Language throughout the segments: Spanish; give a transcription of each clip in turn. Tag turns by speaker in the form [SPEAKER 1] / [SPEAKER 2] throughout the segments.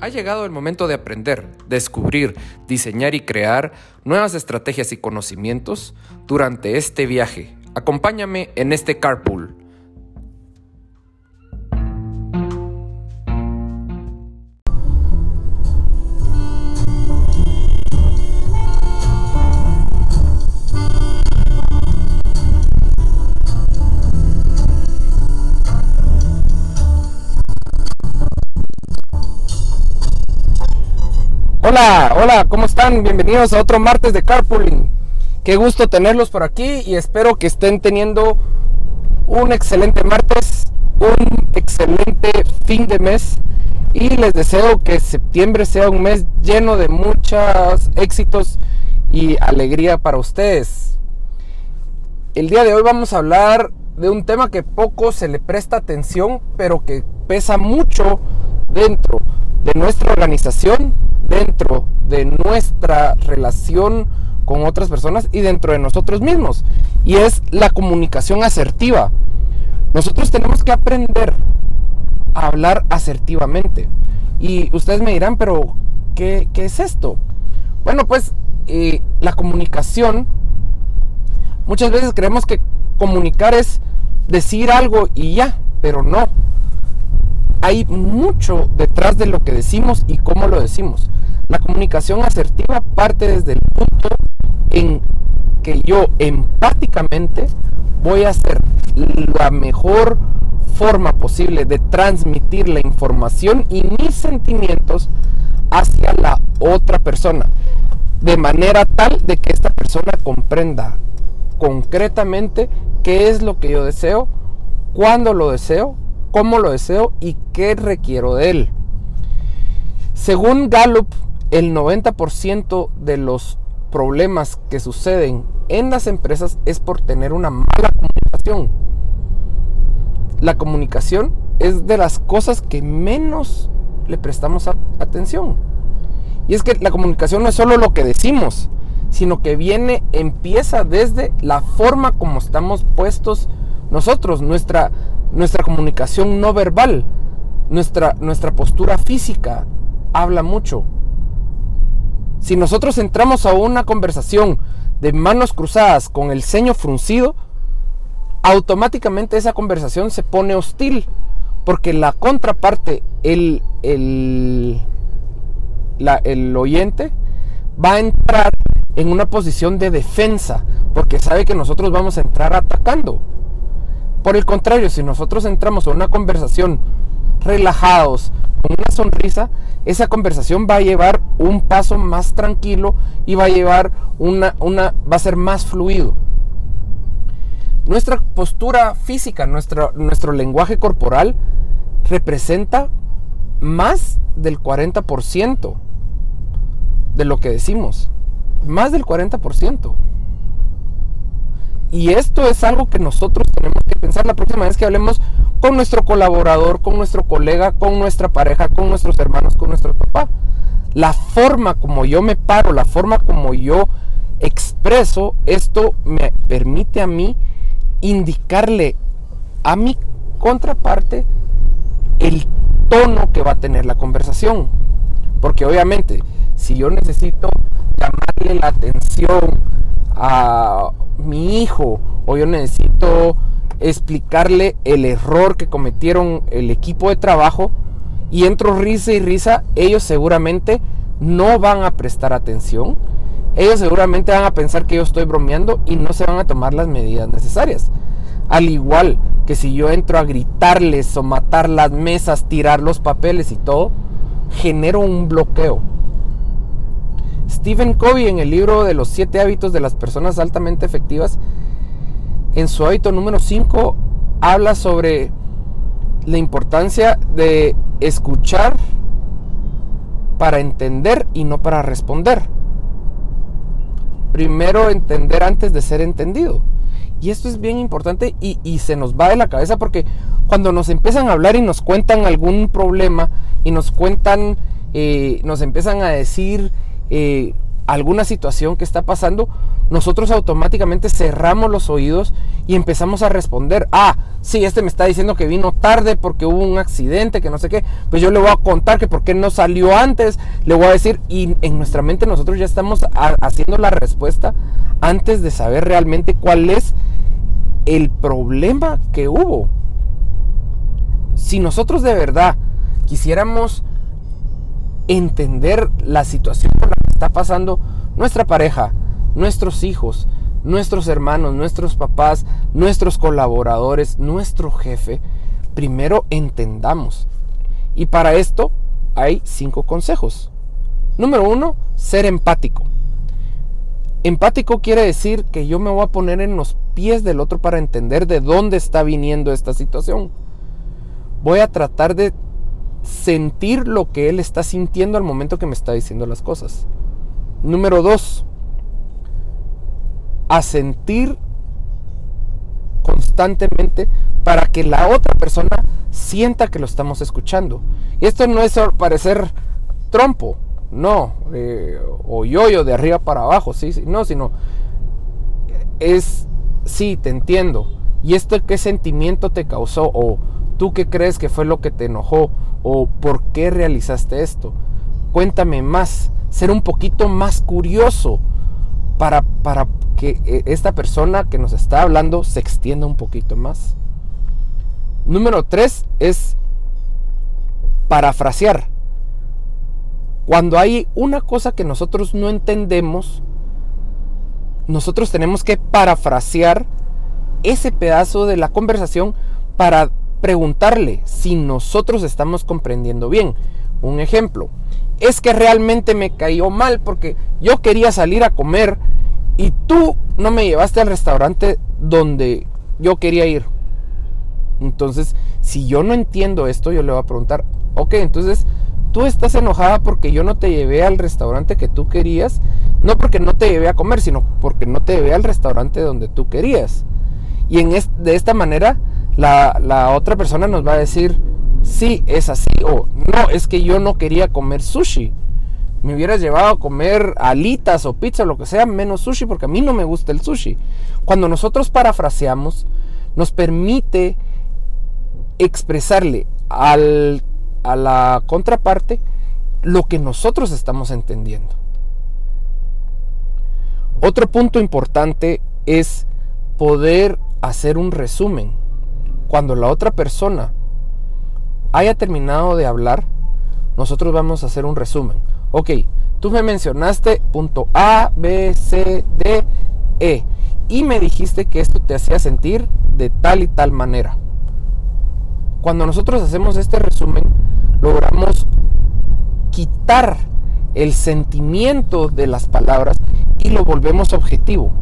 [SPEAKER 1] Ha llegado el momento de aprender, descubrir, diseñar y crear nuevas estrategias y conocimientos durante este viaje. Acompáñame en este carpool. Hola, hola, ¿cómo están? Bienvenidos a otro martes de Carpooling. Qué gusto tenerlos por aquí y espero que estén teniendo un excelente martes, un excelente fin de mes y les deseo que septiembre sea un mes lleno de muchos éxitos y alegría para ustedes. El día de hoy vamos a hablar de un tema que poco se le presta atención, pero que pesa mucho dentro de nuestra organización dentro de nuestra relación con otras personas y dentro de nosotros mismos. Y es la comunicación asertiva. Nosotros tenemos que aprender a hablar asertivamente. Y ustedes me dirán, pero ¿qué, es esto? Bueno, pues eh, la comunicación, muchas veces creemos que comunicar es decir algo y ya, pero no. Hay mucho detrás de lo que decimos y cómo lo decimos. La comunicación asertiva parte desde el punto en que yo empáticamente voy a hacer la mejor forma posible de transmitir la información y mis sentimientos hacia la otra persona. De manera tal de que esta persona comprenda concretamente qué es lo que yo deseo, cuándo lo deseo, cómo lo deseo y qué requiero de él. Según Gallup, el 90% de los problemas que suceden en las empresas es por tener una mala comunicación. La comunicación es de las cosas que menos le prestamos atención. Y es que la comunicación no es solo lo que decimos, sino que viene, empieza desde la forma como estamos puestos nosotros, nuestra, nuestra comunicación no verbal, nuestra, nuestra postura física habla mucho. Si nosotros entramos a una conversación de manos cruzadas con el ceño fruncido, automáticamente esa conversación se pone hostil, porque la contraparte, el, el, el oyente, va a entrar en una posición de defensa, porque sabe que nosotros vamos a entrar atacando. Por el contrario, si nosotros entramos a una conversación relajados, con una sonrisa, esa conversación va a llevar un paso más tranquilo y va a llevar una, una va a ser más fluido. Nuestra postura física, nuestro, nuestro lenguaje corporal representa más del 40% de lo que decimos. Más del 40%. Y esto es algo que nosotros tenemos que pensar la próxima vez que hablemos con nuestro colaborador, con nuestro colega, con nuestra pareja, con nuestros hermanos, con nuestro papá. La forma como yo me paro, la forma como yo expreso, esto me permite a mí indicarle a mi contraparte el tono que va a tener la conversación. Porque obviamente, si yo necesito llamarle la atención a mi hijo o yo necesito explicarle el error que cometieron el equipo de trabajo y entro risa y risa, ellos seguramente no van a prestar atención. Ellos seguramente van a pensar que yo estoy bromeando y no se van a tomar las medidas necesarias. Al igual que si yo entro a gritarles o matar las mesas, tirar los papeles y todo, genero un bloqueo. Stephen Covey en el libro de los siete hábitos de las personas altamente efectivas, en su hábito número 5, habla sobre la importancia de escuchar para entender y no para responder. Primero entender antes de ser entendido. Y esto es bien importante y, se nos va de la cabeza porque cuando nos empiezan a hablar y nos cuentan algún problema y nos cuentan, eh, nos empiezan a decir eh, alguna situación que está pasando, nosotros automáticamente cerramos los oídos y empezamos a responder, ah, sí, este me está diciendo que vino tarde porque hubo un accidente, que no sé qué, pues yo le voy a contar que por qué no salió antes, le voy a decir, y en nuestra mente nosotros ya estamos haciendo la respuesta antes de saber realmente cuál es el problema que hubo. Si nosotros de verdad quisiéramos entender la situación por la que está pasando nuestra pareja, nuestros hijos, nuestros hermanos, nuestros papás, nuestros colaboradores, nuestro jefe, primero entendamos. Y para esto hay cinco consejos. Número uno, ser empático. Empático quiere decir que yo me voy a poner en los pies del otro para entender de dónde está viniendo esta situación. Voy a tratar de sentir lo que él está sintiendo al momento que me está diciendo las cosas. Número dos, a sentir constantemente para que la otra persona sienta que lo estamos escuchando. Y esto no es parecer trompo, no, eh, o yo-yo de arriba para abajo, sí, sí, no, sino es, sí, te entiendo. ¿Y esto qué sentimiento te causó? ¿O tú qué crees que fue lo que te enojó? ¿O por qué realizaste esto? Cuéntame más, ser un poquito más curioso para, para que eh, esta persona que nos está hablando se extienda un poquito más. Número tres es parafrasear. Cuando hay una cosa que nosotros no entendemos, nosotros tenemos que parafrasear ese pedazo de la conversación para preguntarle si nosotros estamos comprendiendo bien. Un ejemplo, es que realmente me cayó mal porque yo quería salir a comer y tú no me llevaste al restaurante donde yo quería ir. Entonces, si yo no entiendo esto, yo le voy a preguntar, ok, entonces tú estás enojada porque yo no te llevé al restaurante que tú querías, no porque no te llevé a comer, sino porque no te llevé al restaurante donde tú querías. Y en de esta manera, la, otra persona nos va a decir, sí, es así, o no, es que yo no quería comer sushi. Me hubieras llevado a comer alitas o pizza lo que sea, menos sushi, porque a mí no me gusta el sushi. Cuando nosotros parafraseamos, nos permite expresarle al, a la contraparte lo que nosotros estamos entendiendo. Otro punto importante es poder hacer un resumen. Cuando la otra persona haya terminado de hablar, nosotros vamos a hacer un resumen. Ok, tú me mencionaste punto A, B, C, D, E. Y me dijiste que esto te hacía sentir de tal y tal manera. Cuando nosotros hacemos este resumen, logramos quitar el sentimiento de las palabras y lo volvemos objetivo.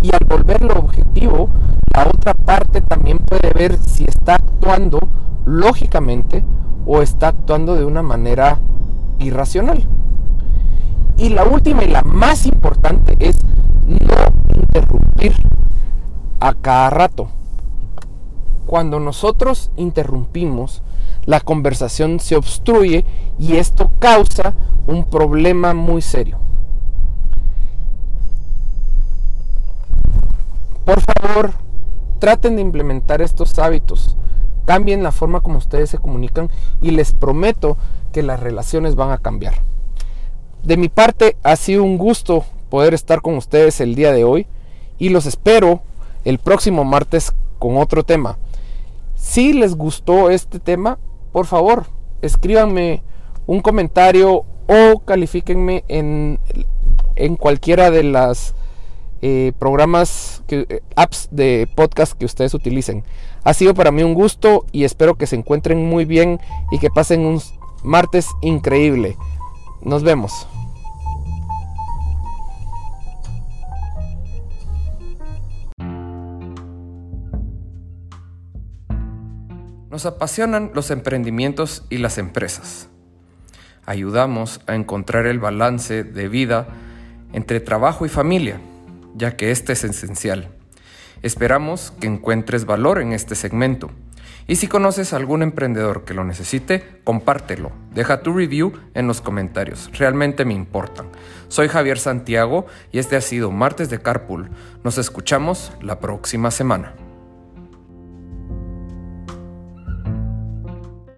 [SPEAKER 1] Y al volverlo objetivo, la otra parte también puede ver si está actuando lógicamente o está actuando de una manera irracional. Y la última y la más importante es no interrumpir a cada rato. Cuando nosotros interrumpimos, la conversación se obstruye y esto causa un problema muy serio. Por favor, traten de implementar estos hábitos. Cambien la forma como ustedes se comunican y les prometo que las relaciones van a cambiar. De mi parte ha sido un gusto poder estar con ustedes el día de hoy y los espero el próximo martes con otro tema. Si les gustó este tema, por favor, escríbanme un comentario o califíquenme en, en cualquiera de las eh, programas, eh, apps de podcast que ustedes utilicen. Ha sido para mí un gusto y espero que se encuentren muy bien y que pasen un martes increíble. Nos vemos. Nos apasionan los emprendimientos y las empresas. Ayudamos a encontrar el balance de vida entre trabajo y familia ya que este es esencial. Esperamos que encuentres valor en este segmento Y si conoces a algún emprendedor que lo necesite, compártelo. Deja tu review en los comentarios. Realmente me importan. Soy Javier Santiago y este ha sido Martes de Carpool. Nos escuchamos la próxima semana.